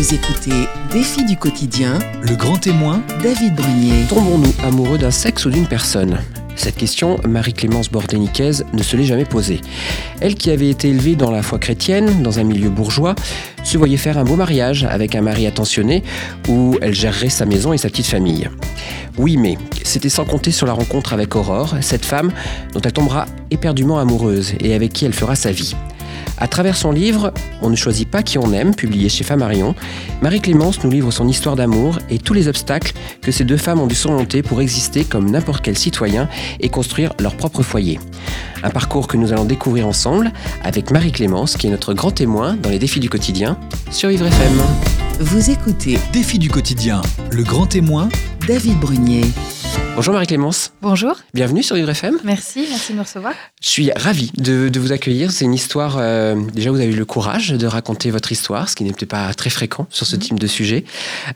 Vous écoutez Défi du quotidien, Le grand témoin, David Brunier. Tombons-nous amoureux d'un sexe ou d'une personne? Cette question, Marie-Clémence Bordéniquez ne se l'est jamais posée. Elle qui avait été élevée dans la foi chrétienne, dans un milieu bourgeois, se voyait faire un beau mariage avec un mari attentionné où elle gérerait sa maison et sa petite famille. Oui, mais c'était sans compter sur la rencontre avec Aurore, cette femme dont elle tombera éperdument amoureuse et avec qui elle fera sa vie. À travers son livre On ne choisit pas qui on aime, publié chez Flammarion, Marie-Clémence nous livre son histoire d'amour et tous les obstacles que ces deux femmes ont dû surmonter pour exister comme n'importe quel citoyen et construire leur propre foyer. Un parcours que nous allons découvrir ensemble avec Marie-Clémence, qui est notre grand témoin dans les défis du quotidien sur Vivre FM. Vous écoutez défi du quotidien, le grand témoin, David Brunier. Bonjour Marie-Clémence, Bonjour, bienvenue sur Vivre FM. merci, merci de me recevoir. Je suis ravi de, de vous accueillir. C'est une histoire. euh, déjà, vous avez eu le courage de raconter votre histoire, ce qui n'est peut-être pas très fréquent sur ce Mhm. type de sujet.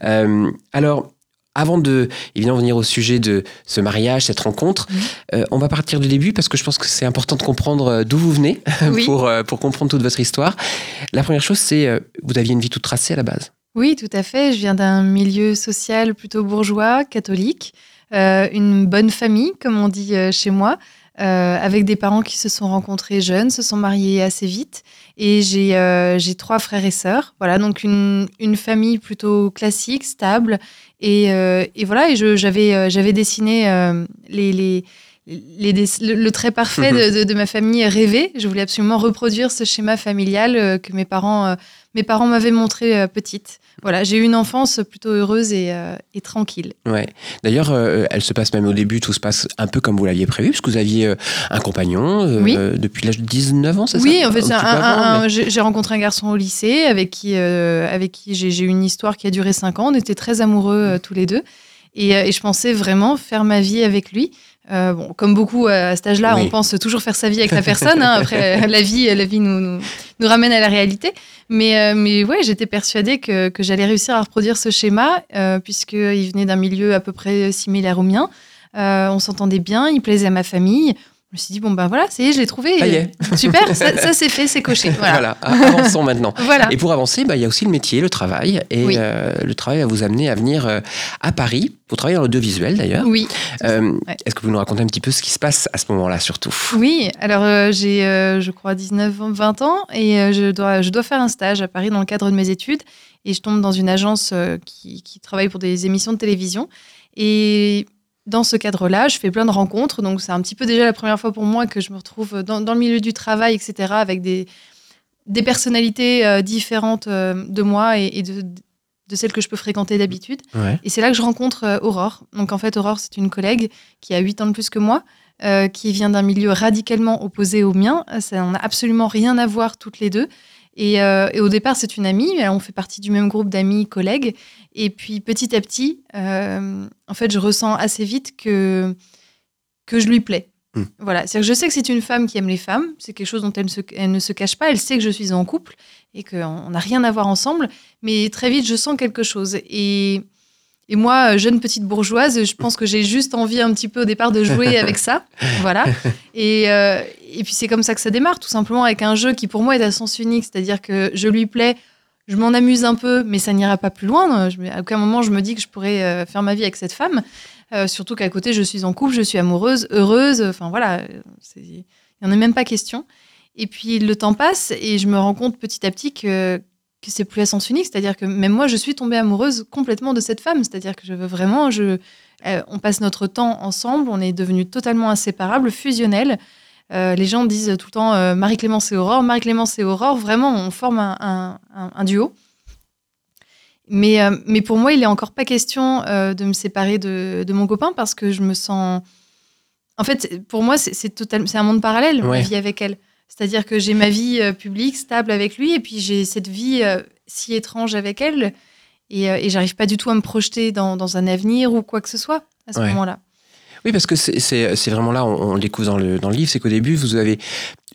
Euh, alors. Avant de évidemment venir au sujet de ce mariage, cette rencontre, Mhm. euh, on va partir du début parce que je pense que c'est important de comprendre d'où vous venez Oui. pour, euh, pour comprendre toute votre histoire. La première chose, c'est euh, vous aviez une vie toute tracée à la base. Oui, tout à fait. Je viens d'un milieu social plutôt bourgeois, catholique, euh, une bonne famille, comme on dit euh, chez moi, euh, avec des parents qui se sont rencontrés jeunes, se sont mariés assez vite. Et j'ai trois frères et sœurs. Voilà, donc une, une famille plutôt classique, stable. Et, et voilà, et j'avais dessiné les, les, les le, le trait parfait de, de- de ma famille rêvée. Je voulais absolument reproduire ce schéma familial euh, que mes parents, euh, mes parents m'avaient montré euh, petite. Voilà, j'ai eu une enfance plutôt heureuse et, euh, et tranquille. Ouais. D'ailleurs, euh, elle se passe même au début, tout se passe un peu comme vous l'aviez prévu, puisque vous aviez un compagnon Oui. depuis l'âge de 19 ans, c'est ça Oui, en fait, mais- j'ai rencontré un garçon au lycée avec qui, avec qui j'ai eu une histoire qui a duré cinq ans. On était très amoureux tous les deux. Et, et je pensais vraiment faire ma vie avec lui. Euh, bon, comme beaucoup euh, à cet âge-là, Oui. on pense toujours faire sa vie avec la personne. hein. Après, la vie, la vie nous, nous, nous ramène à la réalité. Mais, euh, mais ouais, j'étais persuadée que, que j'allais réussir à reproduire ce schéma, euh, puisqu'il venait d'un milieu à peu près similaire au mien. Euh, on s'entendait bien, il plaisait à ma famille. Je me suis dit, bon, ben voilà, ça y est, je l'ai trouvé. Ça y est. Super, ça, ça, c'est fait, c'est coché. Voilà. Voilà, avançons maintenant. Voilà. Et pour avancer, bah, il y a aussi le métier, le travail. Et Oui. euh, le travail va vous amener à venir euh, à Paris pour travailler dans l'audiovisuel d'ailleurs. Oui. Euh, Ouais. Est-ce que vous nous racontez un petit peu ce qui se passe à ce moment-là surtout? Oui, alors j'ai, je crois, 19, ans, 20 ans et je, dois, je dois faire un stage à Paris dans le cadre de mes études. Et je tombe dans une agence qui, qui travaille pour des émissions de télévision. Et dans ce cadre-là, je fais plein de rencontres. Donc c'est un petit peu déjà la première fois pour moi que je me retrouve dans, dans le milieu du travail, etc., avec des, des personnalités euh, différentes euh, de moi et, et de, de celles que je peux fréquenter d'habitude. Ouais. Et c'est là que je rencontre euh, Aurore. Donc en fait, Aurore, c'est une collègue qui a 8 ans de plus que moi, qui vient d'un milieu radicalement opposé au mien. Ça n'a absolument rien à voir toutes les deux. Et, euh, et au départ, c'est une amie. On fait partie du même groupe d'amis, collègues. Et puis petit à petit, euh, en fait, je ressens assez vite que, que je lui plais. Hmm. Voilà, c'est-à-dire que je sais que c'est une femme qui aime les femmes, c'est quelque chose dont elle, ne se- elle ne se cache pas, elle sait que je suis en couple et qu'on n'a rien à voir ensemble, mais très vite je sens quelque chose. Et, et moi, jeune petite bourgeoise, je pense que j'ai juste envie un petit peu au départ de jouer avec ça. Voilà. Et, euh, et puis c'est comme ça que ça démarre, tout simplement avec un jeu qui pour moi est à sens unique, c'est-à-dire que je lui plais, je m'en amuse un peu, mais ça n'ira pas plus loin. À aucun moment je me dis que je pourrais euh, faire ma vie avec cette femme. Euh, surtout qu'à côté, je suis en couple, je suis amoureuse, heureuse. Enfin voilà, euh, il n'y en a même pas question. Et puis le temps passe et je me rends compte petit à petit que, que c'est plus à sens unique. C'est-à-dire que même moi, je suis tombée amoureuse complètement de cette femme. C'est-à-dire que je veux vraiment, je, on passe notre temps ensemble, on est devenus totalement inséparables, fusionnels. Euh, les gens disent tout le temps euh, Marie-Clémence et Aurore, Marie-Clémence et Aurore, vraiment, on forme un, un- un- un duo. Mais, euh, mais pour moi, il n'est encore pas question de me séparer de, de mon copain parce que je me sens. En fait, pour moi, c'est un monde parallèle, Ouais. ma vie avec elle. C'est-à-dire que j'ai ma vie publique, stable avec lui, et puis j'ai cette vie si étrange avec elle, et, et j'arrive pas du tout à me projeter dans, dans un avenir ou quoi que ce soit à ce Ouais. moment-là. Oui, parce que c'est- vraiment là, on, on le découvre dans le, dans le livre, c'est qu'au début, vous avez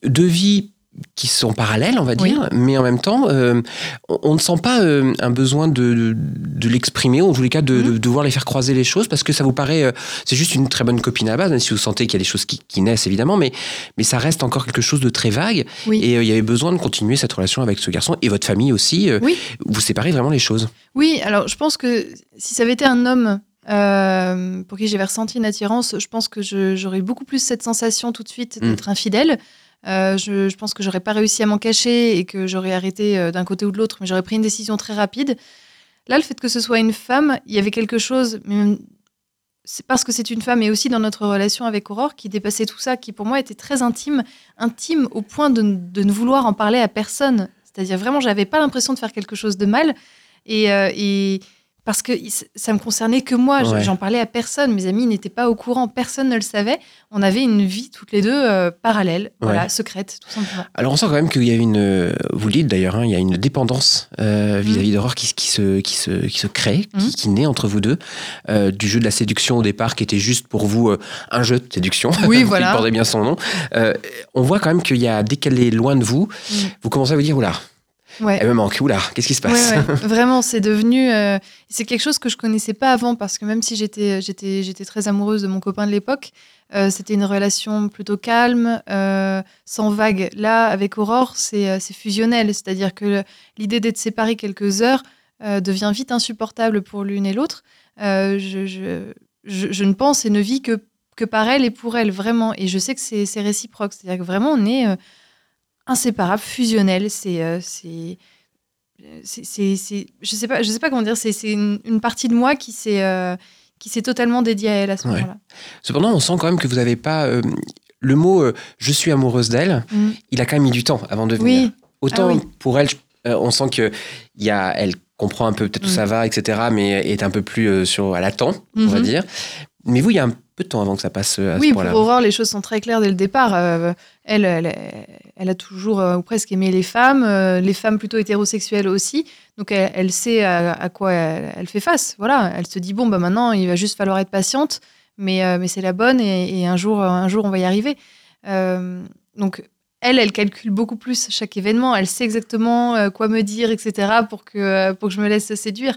deux vies qui sont parallèles, on va dire, mais en même temps, euh, on, on ne sent pas euh, un besoin de, de, de l'exprimer, ou en tous les cas de, de devoir les faire croiser les choses, parce que ça vous paraît, euh, c'est juste une très bonne copine à base, même si vous sentez qu'il y a des choses qui, qui naissent évidemment, mais, mais ça reste encore quelque chose de très vague, Oui. et il y avait besoin de continuer cette relation avec ce garçon, et votre famille aussi, Oui. vous séparez vraiment les choses. Oui, alors je pense que si ça avait été un homme euh, pour qui j'avais ressenti une attirance, je pense que j'aurais beaucoup plus cette sensation tout de suite Mm. d'être infidèle. Euh, je, je pense que j'aurais pas réussi à m'en cacher et que j'aurais arrêté euh, d'un côté ou de l'autre, mais j'aurais pris une décision très rapide. Là, le fait que ce soit une femme, il y avait quelque chose, c'est parce que c'est une femme et aussi dans notre relation avec Aurore qui dépassait tout ça, qui pour moi était très intime, intime au point de, de ne vouloir en parler à personne. C'est-à-dire vraiment, j'avais pas l'impression de faire quelque chose de mal. Et, euh, et parce que ça me concernait que moi, Ouais. j'en parlais à personne. Mes amis n'étaient pas au courant, personne ne le savait. On avait une vie toutes les deux euh, parallèle, voilà, secrète, tout simplement. Alors on sent quand même qu'il y a une, euh, vous le dites d'ailleurs, hein, il y a une dépendance euh, vis-à-vis d'Aurore qui, qui, se, qui, se, qui se crée, qui, Mm. qui naît entre vous deux, euh, du jeu de la séduction au départ, qui était juste pour vous euh, un jeu de séduction, Oui, qui portait bien son nom. Euh, on voit quand même qu'il y a, dès qu'elle est loin de vous, Mm. vous commencez à vous dire, oula, Ouais. elle me manque, oula, qu'est-ce qui se passe? Ouais, ouais. Vraiment, c'est devenu. euh, c'est quelque chose que je connaissais pas avant parce que même si j'étais, j'étais, j'étais très amoureuse de mon copain de l'époque, euh, c'était une relation plutôt calme, euh, sans vague. Là, avec Aurore, c'est, c'est fusionnel, c'est-à-dire que l'idée d'être séparés quelques heures devient vite insupportable pour l'une et l'autre. Je, je, je, je ne pense et ne vis que que par elle et pour elle vraiment. Et je sais que c'est, c'est réciproque, c'est-à-dire que vraiment on est euh, inséparables, fusionnels. C'est, euh, c'est c'est, c'est, c'est- je sais pas, je sais pas comment dire. C'est, c'est une, une partie de moi qui s'est, euh, qui s'est totalement dédiée à elle à ce Ouais. moment-là. Cependant, on sent quand même que vous n'avez pas... euh, le mot je suis amoureuse d'elle, Mm. il a quand même mis du temps avant de venir. Oui, Autant Ah oui. pour elle, je- on sent que il y a, elle comprend un peu peut-être où Mm. ça va, etc. Mais est un peu plus sur, elle attend, on va Mhm. dire. Mais vous, il y a un peu de temps avant que ça passe euh, à oui. ce Pour point-là. Aurore, les choses sont très claires dès le départ. Euh, elle, elle, elle a toujours euh, ou presque aimé les femmes, euh, les femmes plutôt hétérosexuelles aussi. Donc elle, elle sait à, à quoi elle, fait face. Voilà, elle se dit bon bah maintenant il va juste falloir être patiente, mais mais c'est la bonne et, et un jour un jour on va y arriver. Donc elle, elle calcule beaucoup plus chaque événement. Elle sait exactement quoi me dire, etc. pour que pour que je me laisse séduire.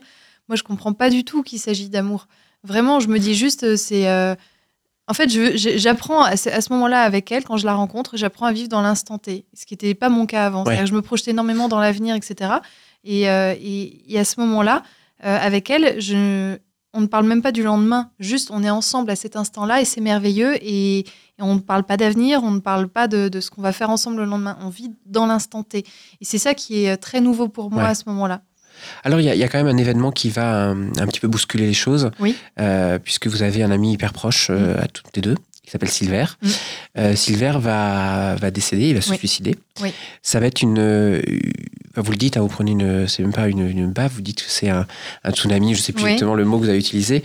Moi, je comprends pas du tout qu'il s'agit d'amour. Vraiment, je me dis juste, c'est. Euh, En fait, j'apprends à ce, moment-là avec elle, quand je la rencontre, j'apprends à vivre dans l'instant T, ce qui n'était pas mon cas avant. Ouais. C'est-à-dire que je me projetais énormément dans l'avenir, etc. Et, euh, et- et à ce moment-là, euh, avec elle, je, on ne parle même pas du lendemain. Juste, on est ensemble à cet instant-là et c'est merveilleux. Et, et on ne parle pas d'avenir, on ne parle pas de, de ce qu'on va faire ensemble le lendemain. On vit dans l'instant T. Et c'est ça qui est très nouveau pour moi Ouais. à ce moment-là. Alors, il y, a- il y a quand même un événement qui va un, un petit peu bousculer les choses, Oui. euh, puisque vous avez un ami hyper proche euh, à toutes les deux, qui s'appelle Silver. Mm. Euh, Silver va, va décéder, il va se Oui. suicider. Oui. Ça va être une. euh, vous le dites, hein, vous prenez une. C'est même pas une, une baffe, vous dites que c'est un, un tsunami, je sais plus exactement le mot que vous avez utilisé.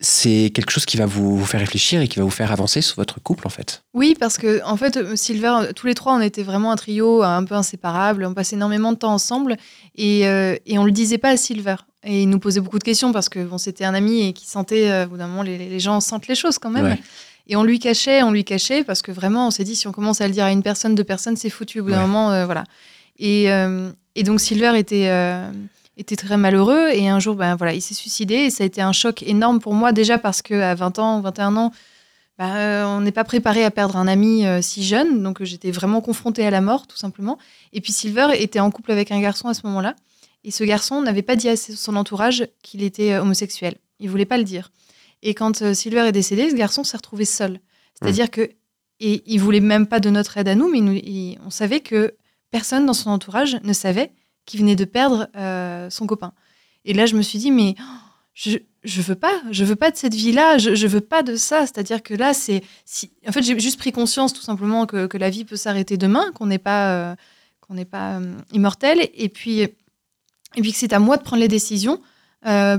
C'est quelque chose qui va vous, faire réfléchir et qui va vous faire avancer sur votre couple, en fait. Oui, parce que en fait, euh, Silver, euh, tous les trois, on était vraiment un trio euh, un peu inséparable. On passait énormément de temps ensemble et, euh, et on le disait pas à Silver. Et il nous posait beaucoup de questions parce que bon, c'était un ami et qui sentait, euh, au bout d'un moment, les, les gens sentent les choses quand même. Ouais. Et on lui cachait, on lui cachait parce que vraiment, on s'est dit si on commence à le dire à une personne, deux personnes, c'est foutu. Au bout d'un Ouais. moment, euh, voilà. Et, et donc Silver était était très malheureux et un jour, ben voilà, il s'est suicidé et ça a été un choc énorme pour moi déjà parce que à 20 ans, 21 ans. Bah, euh, on n'est pas préparé à perdre un ami euh, si jeune, donc j'étais vraiment confrontée à la mort, tout simplement. Et puis Silver était en couple avec un garçon à ce moment-là, et ce garçon n'avait pas dit à son entourage qu'il était euh, homosexuel. Il voulait pas le dire. Et quand Silver est décédé, ce garçon s'est retrouvé seul. C'est-à-dire que et il voulait même pas de notre aide à nous, mais nous- il- on savait que personne dans son entourage ne savait qu'il venait de perdre euh, son copain. Et là, je me suis dit, mais oh, je, je veux pas, je veux pas de cette vie-là, je, je veux pas de ça. C'est-à-dire que là, c'est, si, en fait, j'ai juste pris conscience tout simplement que, que la vie peut s'arrêter demain, qu'on n'est pas, euh, qu'on n'est pas euh, immortel, et puis, et puis que c'est à moi de prendre les décisions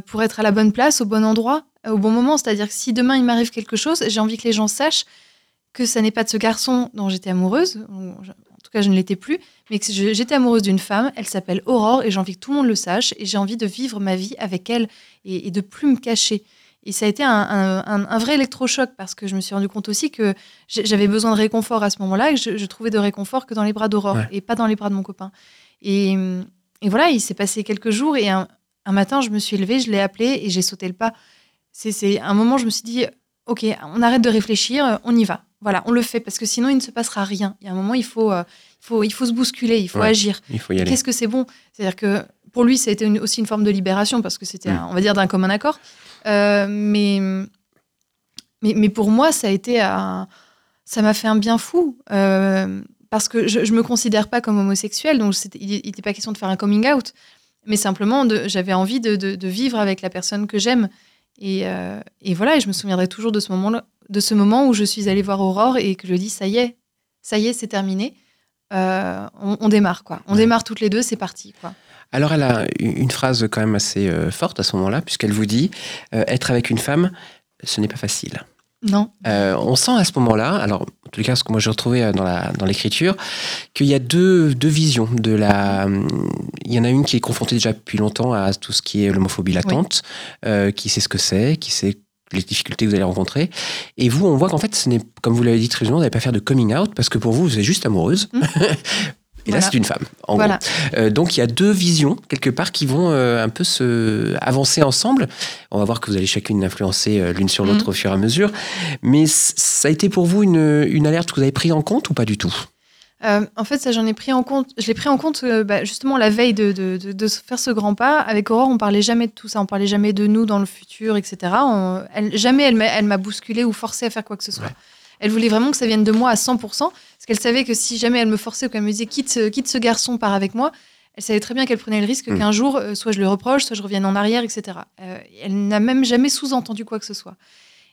pour être à la bonne place, au bon endroit, au bon moment. C'est-à-dire que si demain il m'arrive quelque chose, j'ai envie que les gens sachent que ça n'est pas de ce garçon dont j'étais amoureuse, tout cas je ne l'étais plus, mais que j'étais amoureuse d'une femme, elle s'appelle Aurore, et j'ai envie que tout le monde le sache, et j'ai envie de vivre ma vie avec elle et, et de plus me cacher. Et ça a été un, un- un- un vrai électrochoc parce que je me suis rendu compte aussi que j'avais besoin de réconfort à ce moment-là et que je, je trouvais de réconfort que dans les bras d'Aurore Ouais. et pas dans les bras de mon copain. Et, et voilà, il s'est passé quelques jours et un, matin, je me suis levée, je l'ai appelé et j'ai sauté le pas. C'est- C'est un moment, je me suis dit, ok, on arrête de réfléchir, on y va. Voilà, on le fait parce que sinon il ne se passera rien. Il y a un moment, il faut, euh, il faut, il faut se bousculer, il faut Ouais. agir. Il faut y aller. Qu'est-ce que c'est bon? C'est-à-dire que pour lui, ça a été une- aussi une forme de libération parce que c'était, Mm. on va dire, d'un commun accord. Euh, mais, mais, mais pour moi, ça a été un- ça m'a fait un bien fou euh, parce que je, je me considère pas comme homosexuelle, donc il n'était pas question de faire un coming out, mais simplement j'avais envie de, de- de vivre avec la personne que j'aime. Et, euh, et voilà, et je me souviendrai toujours de ce moment, de ce moment où je suis allée voir Aurore et que je dis ça y est, ça y est, c'est terminé. Euh, on, on démarre quoi. On Ouais. démarre toutes les deux, c'est parti quoi. Alors elle a une phrase quand même assez euh, forte à ce moment-là, puisqu'elle vous dit euh, être avec une femme, ce n'est pas facile. Non. On sent à ce moment-là, alors en tout cas ce que moi j'ai retrouvé dans la dans l'écriture, qu'il y a deux, deux visions de la. Il y en a une qui est confrontée déjà depuis longtemps à tout ce qui est l'homophobie latente, qui sait ce que c'est, qui sait les difficultés que vous allez rencontrer. Et vous, on voit qu'en fait, ce n'est, comme vous l'avez dit très justement, vous n'allez pas faire de coming out parce que pour vous, vous êtes juste amoureuse. Mm. Et là, c'est une femme. En Voilà. gros. Euh, donc, il y a deux visions, quelque part, qui vont euh, un peu se avancer ensemble. On va voir que vous allez chacune influencer euh, l'une sur l'autre Mhm. au fur et à mesure. Mais ça a été pour vous une, une alerte que vous avez pris en compte ou pas du tout? Euh, en fait, ça, j'en ai pris en compte. Je l'ai pris en compte euh, bah, justement la veille de, de, de- de se faire ce grand pas. Avec Aurore, on parlait jamais de tout ça. On parlait jamais de nous dans le futur, etc. On- elle- jamais elle m'a, bousculé ou forcé à faire quoi que ce soit. Ouais. Elle voulait vraiment que ça vienne de moi à 100%, parce qu'elle savait que si jamais elle me forçait ou qu'elle me disait quitte, ce- quitte ce garçon, pars avec moi, elle savait très bien qu'elle prenait le risque Mm. qu'un jour, euh, soit je le reproche, soit je revienne en arrière, etc. Elle n'a même jamais sous-entendu quoi que ce soit.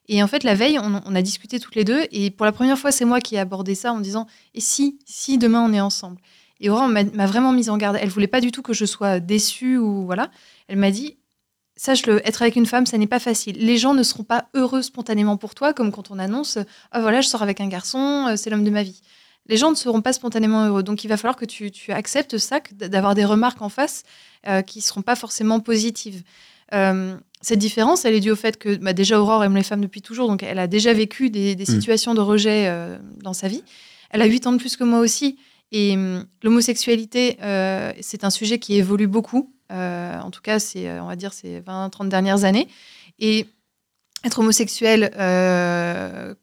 Et en fait, la veille, on, a discuté toutes les deux, et pour la première fois, c'est moi qui ai abordé ça en disant et si, si demain on est ensemble? Et Aurore m'a vraiment mise en garde. Elle voulait pas du tout que je sois déçue ou voilà. Elle m'a dit sache-le, être avec une femme, ça n'est pas facile. Les gens ne seront pas heureux spontanément pour toi, comme quand on annonce ah voilà, je sors avec un garçon, euh, c'est l'homme de ma vie. Les gens ne seront pas spontanément heureux. Donc il va falloir que tu, acceptes ça, d'avoir des remarques en face euh, qui seront pas forcément positives. Euh, cette différence, elle est due au fait que bah, déjà Aurore aime les femmes depuis toujours, donc elle a déjà vécu des, des Mm. situations de rejet euh, dans sa vie. Elle a 8 ans de plus que moi aussi. Et hum, l'homosexualité, euh, c'est un sujet qui évolue beaucoup. Euh, en tout cas, c'est, on va dire, ces 20-30 dernières années. Et être homosexuel, euh,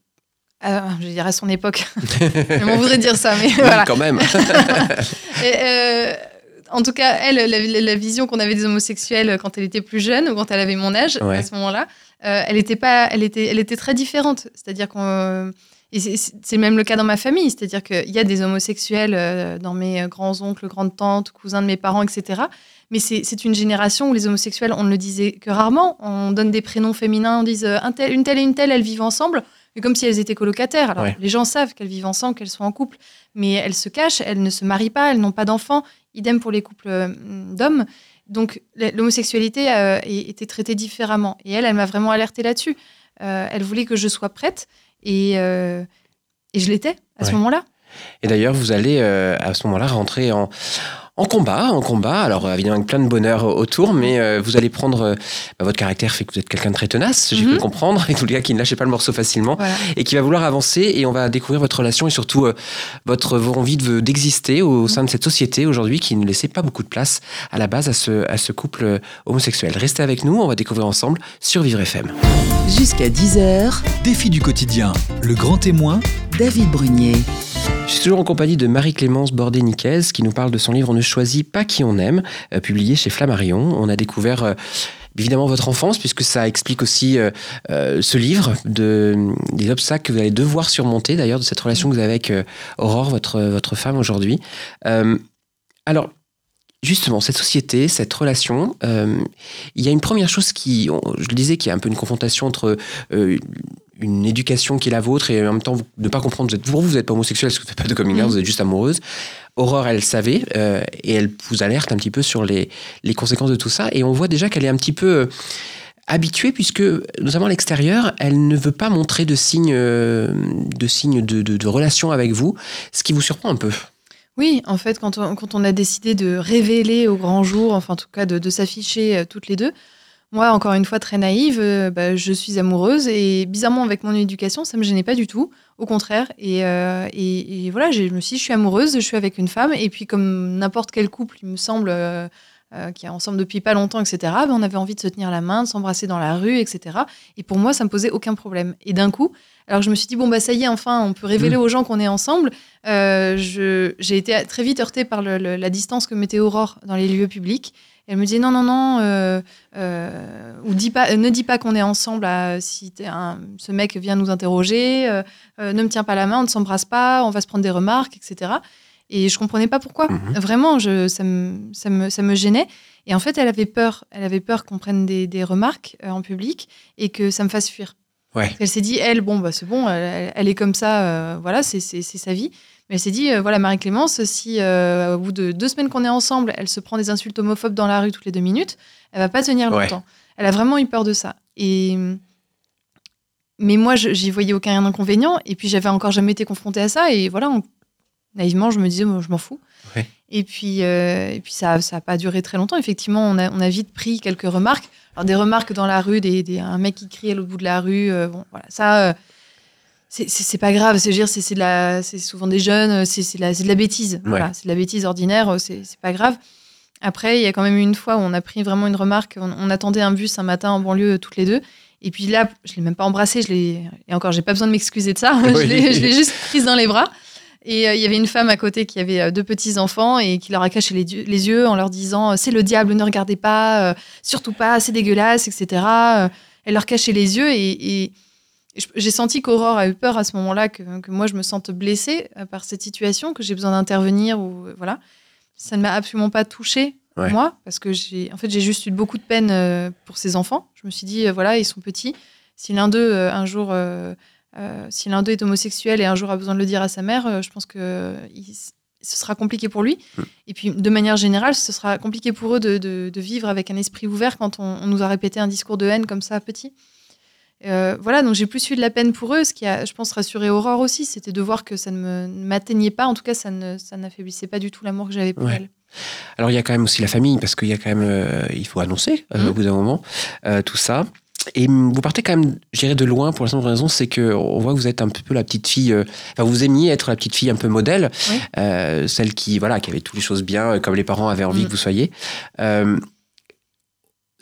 je dire à son époque, je m'en voudrais dire ça, mais voilà. Quand même. Et, euh, en tout cas, elle, la, la- vision qu'on avait des homosexuels quand elle était plus jeune ou quand elle avait mon âge Ouais. à ce moment-là, euh, elle était pas, elle était, elle était très différente. C'est-à-dire qu'on euh, et c'est- même le cas dans ma famille, c'est-à-dire qu'il y a des homosexuels euh, dans mes euh, grands-oncles, grandes-tantes, cousins de mes parents, etc. Mais c'est une génération où les homosexuels, on ne le disait que rarement. On donne des prénoms féminins, on dit euh, un tel- une telle et une telle, elles vivent ensemble, mais comme si elles étaient colocataires. Alors Ouais. les gens savent qu'elles vivent ensemble, qu'elles sont en couple, mais elles se cachent, elles ne se marient pas, elles n'ont pas d'enfants. Idem pour les couples euh, d'hommes. Donc l'homosexualité euh, était traitée différemment. Et elle, elle m'a vraiment alertée là-dessus. Euh, elle voulait que je sois prête et, euh, et je l'étais à ce moment-là. Et d'ailleurs, vous allez à ce moment-là rentrer en, en combat, en combat. Alors euh, évidemment avec plein de bonheur autour, mais euh, vous allez prendre euh, bah, votre caractère fait que vous êtes quelqu'un de très tenace, j'ai pu Mhm. le comprendre, et tous les gars qui ne lâchez pas le morceau facilement, Voilà. et qui va vouloir avancer. Et on va découvrir votre relation et surtout euh, votre envie de- d'exister au sein de cette société aujourd'hui qui ne laissait pas beaucoup de place à la base à ce, à ce couple homosexuel. Restez avec nous, on va découvrir ensemble sur Vivre FM. Jusqu'à 10h, Défi du quotidien, le grand témoin, David Brunier. Je suis toujours en compagnie de Marie-Clémence Bordet-Niquez qui nous parle de son livre On ne choisit pas qui on aime, euh, publié chez Flammarion. On a découvert euh, évidemment votre enfance puisque ça explique aussi euh, ce livre de, des obstacles que vous allez devoir surmonter d'ailleurs de cette relation que vous avez avec Aurore, votre, votre femme aujourd'hui. Alors, justement, cette société, cette relation, il y a une première chose qui, je le disais, qui a un peu une confrontation entre une éducation qui est la vôtre et en même temps ne pas comprendre, vous êtes, pour vous, vous n'êtes pas homosexuel parce que vous faites pas de coming out, vous êtes juste amoureuse. Aurore, elle savait euh, et elle vous alerte un petit peu sur les, les conséquences de tout ça et on voit déjà qu'elle est un petit peu euh, habituée puisque, notamment à l'extérieur, elle ne veut pas montrer de signes euh, de, signes de, de, de relation avec vous, ce qui vous surprend un peu. Oui, en fait, quand on, quand on a décidé de révéler au grand jour, enfin en tout cas de, de s'afficher toutes les deux, moi, encore une fois, très naïve, euh, bah, je suis amoureuse et bizarrement, avec mon éducation, ça me gênait pas du tout. Au contraire. Et, euh, et, et voilà, je me suis dit, je suis amoureuse, je suis avec une femme. Et puis, comme n'importe quel couple, il me semble, euh, qui est ensemble depuis pas longtemps, etc., bah, on avait envie de se tenir la main, de s'embrasser dans la rue, etc. Et pour moi, ça me posait aucun problème. Et d'un coup, alors je me suis dit, bon, bah ça y est, enfin, on peut révéler aux gens qu'on est ensemble. J'ai été très vite heurtée par le- le- la distance que mettait Aurore dans les lieux publics. Elle me disait non, non, non, euh, euh, ou dis pas, ne dis pas qu'on est ensemble à- si un- ce mec vient nous interroger, euh, ne me tiens pas la main, on ne s'embrasse pas, on va se prendre des remarques, etc. Et je comprenais pas pourquoi. Mhm. Vraiment, je, ça, me, ça, me, ça me gênait. Et en fait, elle avait peur. Elle avait peur qu'on prenne des, des remarques en public et que ça me fasse fuir. Ouais. Elle s'est dit, elle, bon, bah, c'est bon, elle, elle est comme ça, voilà, c'est sa vie. Mais elle s'est dit, euh, voilà, Marie-Clémence, si euh, au bout de deux semaines qu'on est ensemble, elle se prend des insultes homophobes dans la rue toutes les deux minutes, elle va pas tenir Ouais. longtemps. Elle a vraiment eu peur de ça. Et mais moi, j'y voyais aucun inconvénient. Et puis, j'avais encore jamais été confrontée à ça. Et voilà, on- naïvement, je me disais, moi, je m'en fous. Ouais. Et puis, euh, et puis ça n'a pas duré très longtemps. Effectivement, on a, on a vite pris quelques remarques. Alors, des remarques dans la rue, des, des- un mec qui crie à l'autre bout de la rue. euh, bon, voilà, ça, euh, c'est- pas grave. C'est c'est de la- c'est souvent des jeunes, euh, c'est de, de la bêtise. Voilà, c'est de la bêtise ordinaire, euh, c'est c'est pas grave. Après, il y a quand même eu une fois où on a pris vraiment une remarque. On, on attendait un bus un matin en banlieue, euh, toutes les deux. Et puis là, je l'ai même pas embrassée. Je l'ai et encore, j'ai pas besoin de m'excuser de ça. je Oui. l'ai je l'ai juste prise dans les bras. Et euh, il y avait une femme à côté qui avait euh, deux petits enfants et qui leur a caché les, les yeux en leur disant c'est le diable, ne regardez pas, euh, surtout pas, c'est dégueulasse, etc. Elle leur cachait les yeux et, j'ai senti qu'Aurore a eu peur à ce moment-là que, que moi je me sente blessée euh, par cette situation, que j'ai besoin d'intervenir ou euh, voilà. Ça ne m'a absolument pas touchée Ouais. moi parce que j'ai en fait j'ai juste eu beaucoup de peine euh, pour ces enfants. Je me suis dit voilà ils sont petits. Si l'un d'eux un jour euh, euh, si l'un d'eux est homosexuel et un jour a besoin de le dire à sa mère, je pense que il- ce sera compliqué pour lui. Mm. Et puis, de manière générale, ce sera compliqué pour eux de, de- de vivre avec un esprit ouvert quand on, on nous a répété un discours de haine comme ça petit. Euh, voilà, donc j'ai plus eu de la peine pour eux, ce qui a, je pense, rassuré Aurore aussi, c'était de voir que ça ne m'atteignait pas, en tout cas, ça ne- ça n'affaiblissait pas du tout l'amour que j'avais pour Ouais. elle. Alors il y a quand même aussi la famille, parce qu'il y a quand même, euh, il faut annoncer euh, Mhm. au bout d'un moment tout ça. Et vous partez quand même, je dirais, de loin pour la simple raison, c'est que on voit que vous êtes un peu la petite fille. euh, Enfin, vous aimiez être la petite fille un peu modèle, Oui. euh, celle qui, voilà, qui avait toutes les choses bien, comme les parents avaient envie Mhm. que vous soyez. Euh,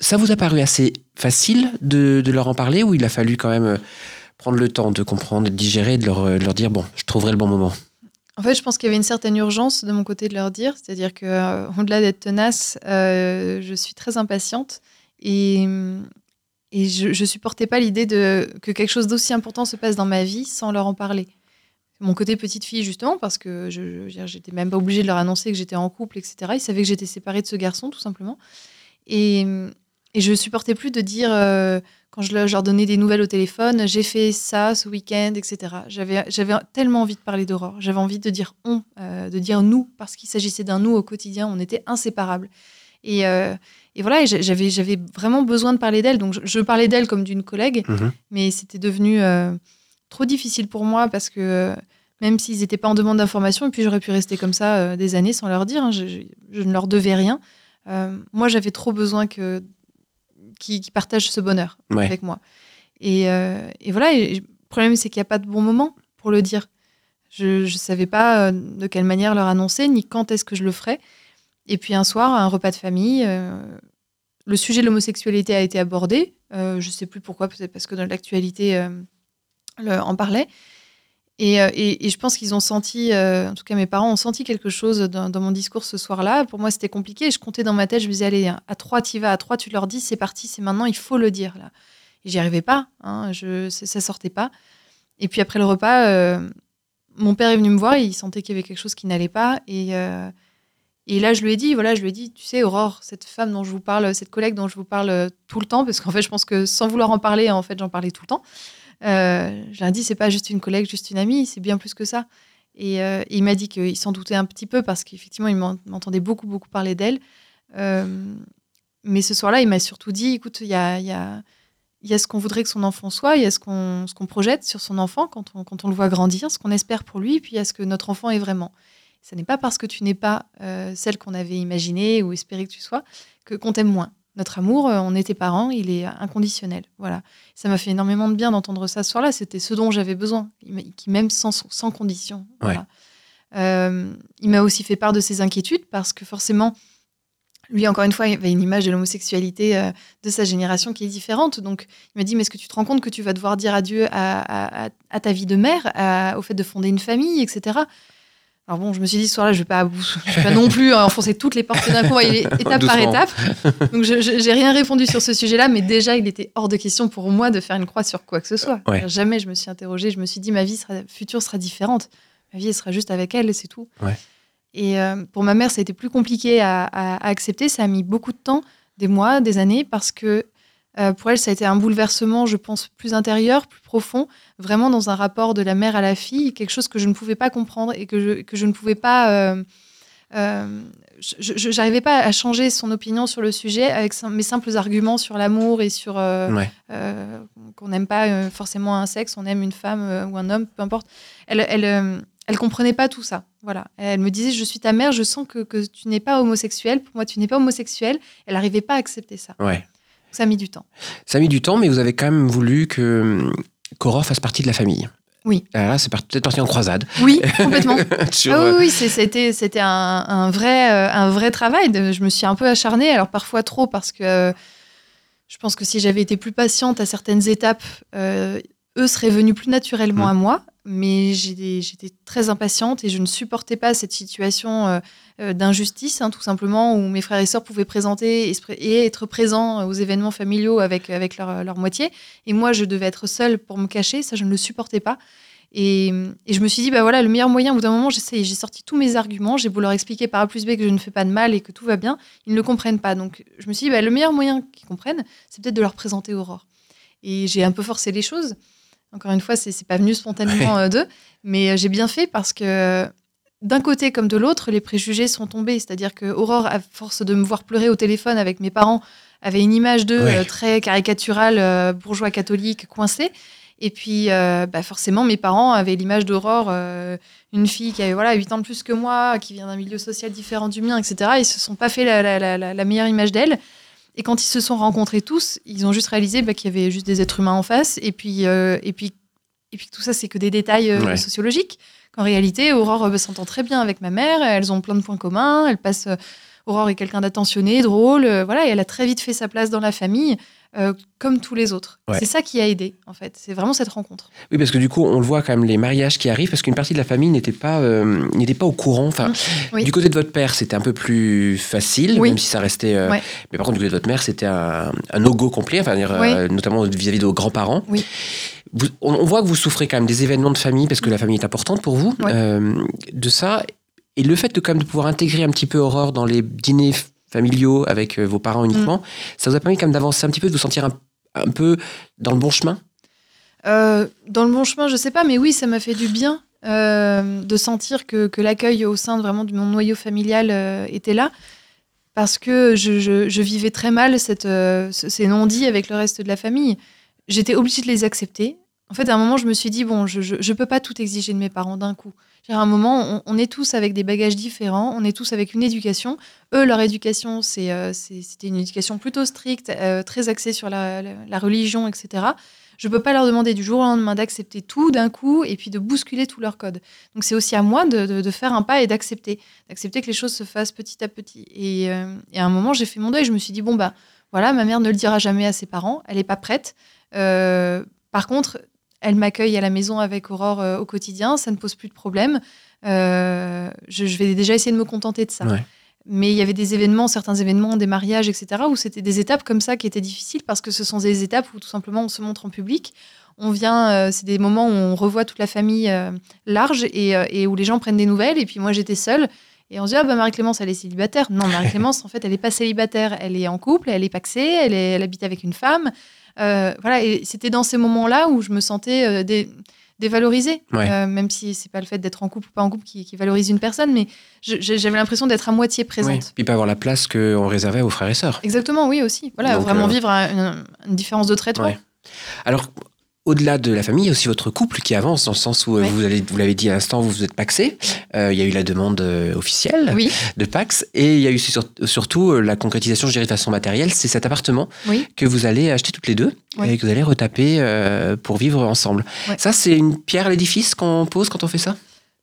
ça vous a paru assez facile de, leur en parler, ou il a fallu quand même euh, prendre le temps de comprendre, de digérer, de leur, euh, de leur dire bon, je trouverai le bon moment? En fait, je pense qu'il y avait une certaine urgence de mon côté de leur dire, c'est-à-dire que euh, au-delà d'être tenace, je suis très impatiente et, et je, je supportais pas l'idée de que quelque chose d'aussi important se passe dans ma vie sans leur en parler. Mon côté petite fille justement parce que je, j'étais même pas obligée de leur annoncer que j'étais en couple, etc. Ils savaient que j'étais séparée de ce garçon tout simplement et, et je supportais plus de dire euh, quand je leur, donnais des nouvelles au téléphone, j'ai fait ça ce week-end, etc. J'avais, j'avais tellement envie de parler d'Aurore. J'avais envie de dire on, euh, de dire nous, parce qu'il s'agissait d'un nous au quotidien. On était inséparables. Et, euh, et voilà, j'avais, j'avais vraiment besoin de parler d'elle. Donc je, je parlais d'elle comme d'une collègue, Mhm. mais c'était devenu trop difficile pour moi parce que même s'ils n'étaient pas en demande d'information, et puis j'aurais pu rester comme ça des années sans leur dire, hein, je, je- je ne leur devais rien. Moi, j'avais trop besoin que qu'ils partagent ce bonheur Ouais. avec moi. Et, euh, et voilà, et le problème, c'est qu'il n'y a pas de bon moment pour le dire. Je ne savais pas euh, de quelle manière leur annoncer, ni quand est-ce que je le ferais. Et puis un soir, à un repas de famille, euh, le sujet de l'homosexualité a été abordé. Euh, je ne sais plus pourquoi, peut-être parce que dans l'actualité, le- en parlait. Et, euh, et- je pense qu'ils ont senti, euh, en tout cas mes parents ont senti quelque chose dans, mon discours ce soir-là. Pour moi, c'était compliqué. Je comptais dans ma tête, je me disais, allez, à trois, tu vas, à trois, tu leur dis, c'est parti, c'est maintenant, il faut le dire. là. Et j'y arrivais pas, hein, je, ça, sortait pas. Et puis après le repas, euh, mon père est venu me voir, il sentait qu'il y avait quelque chose qui n'allait pas. Et, et là, je lui ai dit, voilà, je lui ai dit, tu sais, Aurore, cette femme dont je vous parle, cette collègue dont je vous parle tout le temps, parce qu'en fait, je pense que sans vouloir en parler, en fait, j'en parlais tout le temps. Euh, je lui ai dit, c'est pas juste une collègue, juste une amie, c'est bien plus que ça. Et, euh, il m'a dit qu'il s'en doutait un petit peu parce qu'effectivement, il m'en- m'entendait beaucoup, beaucoup parler d'elle. Euh, mais ce soir-là, il m'a surtout dit, écoute, il y a, ce qu'on voudrait que son enfant soit, il y a ce qu'on projette sur son enfant quand on, le voit grandir, ce qu'on espère pour lui, puis il y a ce que notre enfant est vraiment. Ce n'est pas parce que tu n'es pas celle qu'on avait imaginée ou espéré que tu sois que qu'on t'aime moins. Notre amour, euh, on était parents, il est inconditionnel. Voilà. Ça m'a fait énormément de bien d'entendre ça ce soir-là. C'était ce dont j'avais besoin, qui m'aime sans, sans condition. Voilà. Euh, il m'a aussi fait part de ses inquiétudes parce que forcément, lui, encore une fois, il avait une image de l'homosexualité euh, de sa génération qui est différente. Donc, il m'a dit, mais est-ce que tu te rends compte que tu vas devoir dire adieu à, à- à- à ta vie de mère, à- au fait de fonder une famille, etc. Alors bon, je me suis dit, ce soir-là, je vais pas, je vais pas non plus euh, enfoncer toutes les portes d'un coup, aller étape par étape. Donc, je- j'ai rien répondu sur ce sujet-là, mais déjà, il était hors de question pour moi de faire une croix sur quoi que ce soit. Ouais. Jamais je me suis interrogée, je me suis dit, ma vie sera, future sera différente. Ma vie, elle sera juste avec elle, c'est tout. Ouais. Et euh, pour ma mère, ça a été plus compliqué à, à- à accepter. Ça a mis beaucoup de temps, des mois, des années, parce que euh, pour elle, ça a été un bouleversement, je pense, plus intérieur, plus profond, vraiment dans un rapport de la mère à la fille, quelque chose que je ne pouvais pas comprendre et que je, que je ne pouvais pas. euh, euh, je- n'arrivais pas à changer son opinion sur le sujet avec mes simples arguments sur l'amour et sur euh, Ouais. qu'on n'aime pas forcément un sexe, on aime une femme ou un homme, peu importe. Elle, elle, elle comprenait pas tout ça. Voilà. Elle me disait, je suis ta mère, je sens que, que tu n'es pas homosexuel. Pour moi, tu n'es pas homosexuel. Elle n'arrivait pas à accepter ça. Ouais. Ça a mis du temps. Ça a mis du temps, mais vous avez quand même voulu que qu'Aurore fasse partie de la famille. Oui. Alors là, c'est peut-être parti en croisade. Oui, complètement. sur, Ah oui, oui, c'était c'était un, un vrai euh, un vrai travail. De- je me suis un peu acharnée, alors parfois trop parce que je pense que si j'avais été plus patiente à certaines étapes, euh, eux seraient venus plus naturellement Mm. à moi. Mais j'étais très impatiente et je ne supportais pas cette situation euh, d'injustice, hein, tout simplement, où mes frères et sœurs pouvaient présenter et, être présents aux événements familiaux avec, avec leur, leur moitié. Et moi, je devais être seule pour me cacher. Ça, je ne le supportais pas. Et, et je me suis dit, bah voilà, le meilleur moyen, au bout d'un moment, j'ai sorti tous mes arguments, j'ai beau leur expliquer par A plus B que je ne fais pas de mal et que tout va bien, ils ne le comprennent pas. Donc je me suis dit, bah, le meilleur moyen qu'ils comprennent, c'est peut-être de leur présenter Aurore. Et j'ai un peu forcé les choses. Encore une fois, c'est pas venu spontanément euh, d'eux, mais euh, j'ai bien fait parce que euh, d'un côté comme de l'autre, les préjugés sont tombés. C'est-à-dire que Aurore, à force de me voir pleurer au téléphone avec mes parents, avait une image d'eux Ouais. euh, très caricaturale, euh, bourgeois catholique, coincé. Et puis, euh, bah, forcément, mes parents avaient l'image d'Aurore, une fille qui avait voilà, 8 ans de plus que moi, qui vient d'un milieu social différent du mien, etc. Ils se sont pas fait la, la- la- la- la meilleure image d'elle. Et quand ils se sont rencontrés tous, ils ont juste réalisé bah, qu'il y avait juste des êtres humains en face. Et puis, et puis, et puis tout ça, c'est que des détails Ouais. sociologiques. Qu'en réalité, Aurore euh, s'entend très bien avec ma mère. Elles ont plein de points communs. Elle passe. euh, Aurore est quelqu'un d'attentionné, drôle, euh, voilà, et elle a très vite fait sa place dans la famille, euh, comme tous les autres. Ouais. C'est ça qui a aidé, en fait. C'est vraiment cette rencontre. Oui, parce que du coup, on le voit quand même les mariages qui arrivent, parce qu'une partie de la famille n'était pas, euh, n'était pas au courant. Enfin, Mm, oui. du côté de votre père, c'était un peu plus facile, Oui. même si ça restait. euh, Ouais. Mais par contre, du côté de votre mère, c'était un, un no-go complet, enfin, dire, notamment vis-à-vis de vos grands-parents. Vous- on, on voit que vous souffrez quand même des événements de famille, parce que la famille est importante pour vous. Ouais. euh, de ça, et le fait de quand même de pouvoir intégrer un petit peu Aurore dans les dîners familiaux avec euh, vos parents uniquement, Mm. ça vous a permis quand même d'avancer un petit peu, de vous sentir un, un peu dans le bon chemin? Euh, dans le bon chemin, je sais pas, mais oui, ça m'a fait du bien euh, de sentir que, que l'accueil au sein de vraiment de mon noyau familial euh, était là. Parce que je, je- je vivais très mal cette, ce- ces non-dits avec le reste de la famille. J'étais obligée de les accepter. En fait, à un moment, je me suis dit, bon, je ne peux pas tout exiger de mes parents d'un coup. À un moment, on, est tous avec des bagages différents, on est tous avec une éducation. Eux, leur éducation, euh, c'était une éducation plutôt stricte, euh, très axée sur la, la- religion, etc. Je peux pas leur demander du jour au lendemain d'accepter tout d'un coup et puis de bousculer tout leur code. Donc c'est aussi à moi de, de- faire un pas et d'accepter, d'accepter que les choses se fassent petit à petit. Et, euh, et à un moment, j'ai fait mon deuil. Je me suis dit bon bah voilà, ma mère ne le dira jamais à ses parents. Elle est pas prête. Par contre, elle m'accueille à la maison avec Aurore euh, au quotidien. Ça ne pose plus de problème. Euh, je, je vais déjà essayer de me contenter de ça. Ouais. Mais il y avait des événements, certains événements, des mariages, etc., où c'était des étapes comme ça qui étaient difficiles parce que ce sont des étapes où tout simplement on se montre en public. On vient, euh, c'est des moments où on revoit toute la famille euh, large et, euh, et où les gens prennent des nouvelles. Et puis moi j'étais seule. Et on se dit, ah bah Marie-Clémence, elle est célibataire. Non, Marie-Clémence, en fait, elle n'est pas célibataire. Elle est en couple, elle est paxée, elle, est, elle habite avec une femme. Euh, voilà, et c'était dans ces moments-là où je me sentais euh, dé- dévalorisée. Ouais. Euh, même si c'est pas le fait d'être en couple ou pas en couple qui, qui valorise une personne, mais j'avais l'impression d'être à moitié présente. Oui. Puis pas avoir la place qu'on réservait vos frères et sœurs. Exactement, oui, aussi. Voilà, Donc, vraiment vivre un- une, une différence de traitement. Ouais. Alors, au-delà de la famille, il y a aussi votre couple qui avance dans le sens où euh, Ouais. vous, allez, vous l'avez dit à l'instant, vous êtes paxé. Euh, il y a eu la demande euh, officielle Oui, de Pax et il y a eu sur- surtout la concrétisation, je dirais, de façon matérielle. C'est cet appartement oui. que vous allez acheter toutes les deux Ouais. et que vous allez retaper euh, pour vivre ensemble. Ouais. Ça, c'est une pierre à l'édifice qu'on pose quand on fait ça?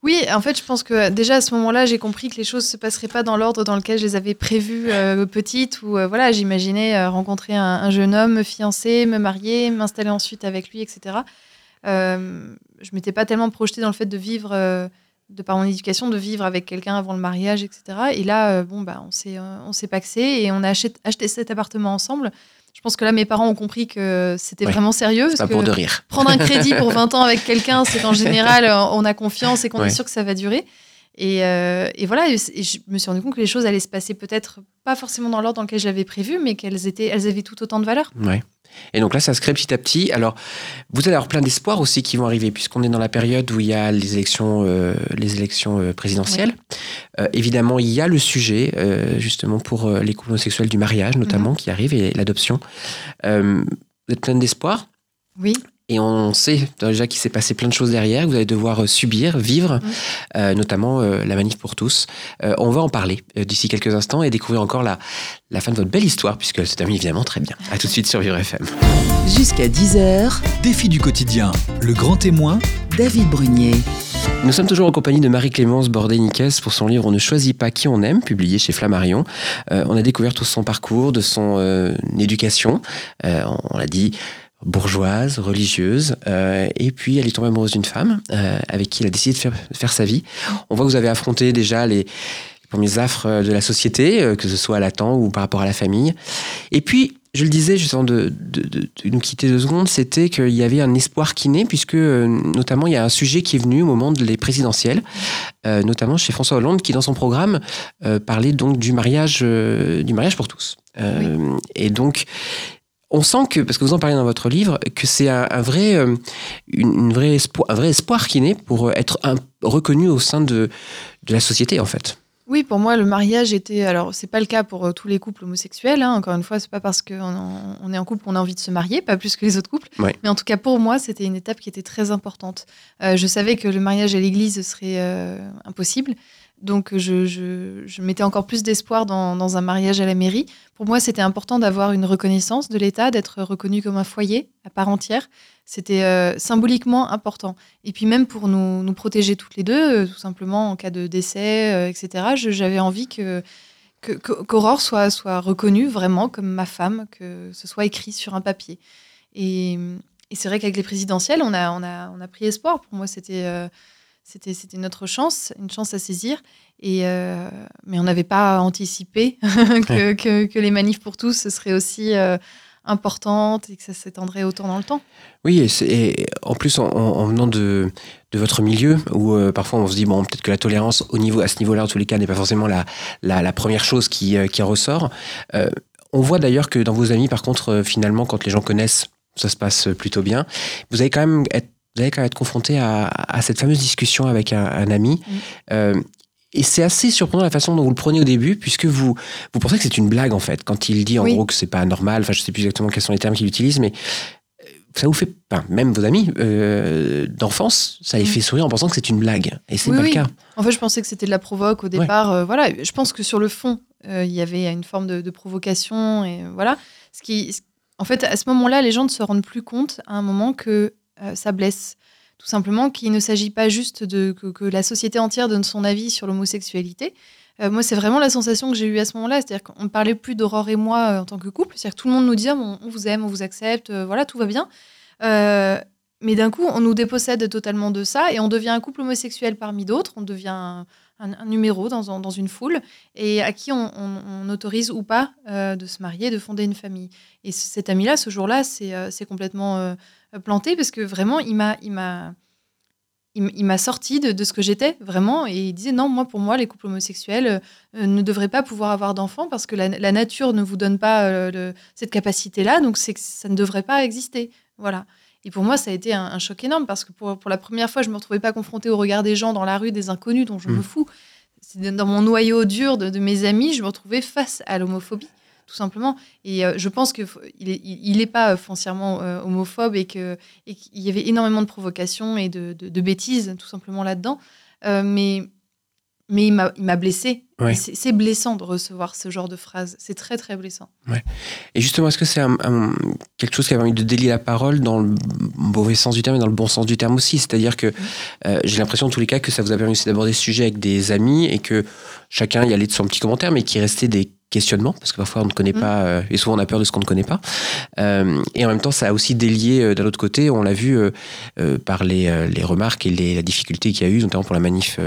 Oui, en fait, je pense que déjà à ce moment-là, j'ai compris que les choses se passeraient pas dans l'ordre dans lequel je les avais prévues euh, petites, où euh, voilà, j'imaginais euh, rencontrer un, un jeune homme, me fiancer, me marier, m'installer ensuite avec lui, etc. Euh, je m'étais pas tellement projetée dans le fait de vivre, euh, de par mon éducation, de vivre avec quelqu'un avant le mariage, etc. Et là, euh, bon, bah, on s'est, euh, on s'est paxé et on a acheté cet appartement ensemble. Je pense que là, mes parents ont compris que c'était Ouais. vraiment sérieux. C'est pas pour de rire. prendre un crédit pour 20 ans avec quelqu'un, c'est qu'en général, on a confiance et qu'on Ouais. est sûr que ça va durer. Et, euh, et voilà, et je me suis rendu compte que les choses allaient se passer peut-être pas forcément dans l'ordre dans lequel j'avais prévu, mais qu'elles étaient, elles avaient tout autant de valeur. Ouais. Et donc là, ça se crée petit à petit. Alors, vous allez avoir plein d'espoirs aussi qui vont arriver, puisqu'on est dans la période où il y a les élections, euh, les élections euh, présidentielles. Euh, évidemment, il y a le sujet, euh, justement, pour les couples homosexuels du mariage, notamment, qui arrive, et l'adoption. Vous êtes plein d'espoir. Oui, Et on sait déjà qu'il s'est passé plein de choses derrière, que vous allez devoir euh, subir, vivre, euh, notamment euh, la manif pour tous. Euh, on va en parler euh, d'ici quelques instants et découvrir encore la, la fin de votre belle histoire, puisqu'elle se termine évidemment très bien. À tout de suite sur Vivre FM. Jusqu'à 10h, Défi du quotidien, le grand témoin, David Brunier. Nous sommes toujours en compagnie de Marie-Clémence Bordé-Niquez pour son livre On ne choisit pas qui on aime, publié chez Flammarion. Euh, on a découvert tout son parcours, de son euh, éducation. Euh, on l'a dit bourgeoise, religieuse, euh, et puis elle est tombée amoureuse d'une femme euh, avec qui elle a décidé de faire, de faire sa vie. On voit que vous avez affronté déjà les, les premiers affres de la société, euh, que ce soit à l'attente ou par rapport à la famille. Et puis, je le disais juste avant de, de- de- nous quitter deux secondes, c'était qu'il y avait un espoir qui naît, puisque euh, notamment il y a un sujet qui est venu au moment des présidentielles, euh, notamment chez François Hollande, qui dans son programme euh, parlait donc du mariage, euh, du mariage pour tous. Euh, Et donc, on sent que, parce que vous en parlez dans votre livre, que c'est un, un vrai, euh, une, une vraie espoir, un vrai espoir qui naît pour être un- reconnu au sein de, de la société, en fait. Oui, pour moi, le mariage était. Alors, c'est pas le cas pour euh, tous les couples homosexuels. hein. Encore une fois, c'est pas parce qu'on on est en couple qu'on a envie de se marier, pas plus que les autres couples. Ouais. Mais en tout cas, pour moi, c'était une étape qui était très importante. Euh, je savais que le mariage à l'église serait euh, impossible. Donc, je, mettais encore plus d'espoir dans, un mariage à la mairie. Pour moi, c'était important d'avoir une reconnaissance de l'État, d'être reconnu comme un foyer à part entière. C'était euh, symboliquement important. Et puis même pour nous, protéger toutes les deux, euh, tout simplement en cas de décès, euh, etc., j'avais envie que qu'Aurore soit, reconnue vraiment comme ma femme, que ce soit écrit sur un papier. Et, c'est vrai qu'avec les présidentielles, on a, pris espoir. Pour moi, c'était c'était c'était notre chance, une chance à saisir. Et, euh, mais on n'avait pas anticipé que, que, que les manifs pour tous ce serait aussi euh, importante et que ça s'étendrait autant dans le temps. Oui, et, c'est- et en plus, en, en- en venant de, de votre milieu, où euh, parfois on se dit, bon, peut-être que la tolérance au niveau, à ce niveau-là, en tous les cas, n'est pas forcément la, la, la première chose qui, euh, qui ressort. On voit d'ailleurs que dans vos amis, par contre, finalement, quand les gens connaissent, ça se passe plutôt bien. Vous allez quand même être, allez quand même être confronté à, à cette fameuse discussion avec un, un ami. Mm. Euh, et c'est assez surprenant la façon dont vous le prenez au début, puisque vous, vous pensez que c'est une blague, en fait, quand il dit en Oui. gros que c'est pas normal, enfin, je sais plus exactement quels sont les termes qu'il utilise, mais ça vous fait, enfin, même vos amis euh, d'enfance, ça les Mm. fait sourire en pensant que c'est une blague. Et c'est Oui, pas oui. le cas. En fait, je pensais que c'était de la provoque au départ. euh, voilà, je pense que sur le fond, euh, il y avait une forme de, de provocation et euh, voilà. Ce qui, ce- en fait, à ce moment-là, les gens ne se rendent plus compte à un moment que euh, ça blesse. Tout simplement qu'il ne s'agit pas juste de que, la société entière donne son avis sur l'homosexualité. Euh, moi, c'est vraiment la sensation que j'ai eue à ce moment-là. C'est-à-dire qu'on ne parlait plus d'Aurore et moi euh, en tant que couple. C'est-à-dire que tout le monde nous disait on, vous aime, on vous accepte, euh, voilà, tout va bien. Euh, mais d'un coup, on nous dépossède totalement de ça et on devient un couple homosexuel parmi d'autres. On devient un, numéro dans, un- dans une foule et à qui on, autorise ou pas euh, de se marier, de fonder une famille. Et cet ami-là, ce jour-là, c'est euh, complètement euh, planté parce que vraiment, il m'a. Il m'a il m'a sorti de, de ce que j'étais vraiment et il disait non moi pour moi les couples homosexuels euh, ne devraient pas pouvoir avoir d'enfants parce que la, la nature ne vous donne pas euh, le- cette capacité là donc c'est que ça ne devrait pas exister voilà et pour moi, ça a été un, un choc énorme parce que pour, pour la première fois, je ne me retrouvais pas confrontée au regard des gens dans la rue, des inconnus dont je Mm. me fous. C'est Dans mon noyau dur de, de mes amis, je me retrouvais face à l'homophobie. Tout simplement. Et euh, je pense qu'il n'est il, est pas foncièrement euh, homophobe et qu'il et y avait énormément de provocations et de, de, bêtises, tout simplement, là-dedans. Euh, mais mais il m'a blessé. C'est blessant de recevoir ce genre de phrases. C'est très, très blessant. Ouais. Et justement, est-ce que c'est quelque chose qui a envie de délier la parole dans le mauvais sens du terme et dans le bon sens du terme aussi? C'est-à-dire que euh, j'ai l'impression, en tous les cas, que ça vous a permis d'aborder ce sujet avec des amis et que chacun y allait de son petit commentaire, mais qu'il restait des questionnement, parce que parfois on ne connaît mm. pas, euh, et souvent on a peur de ce qu'on ne connaît pas. Euh, et en même temps, ça a aussi délié euh, d'un autre côté, on l'a vu par les, les, remarques et les, la difficulté qu'il y a eu, notamment pour la manif,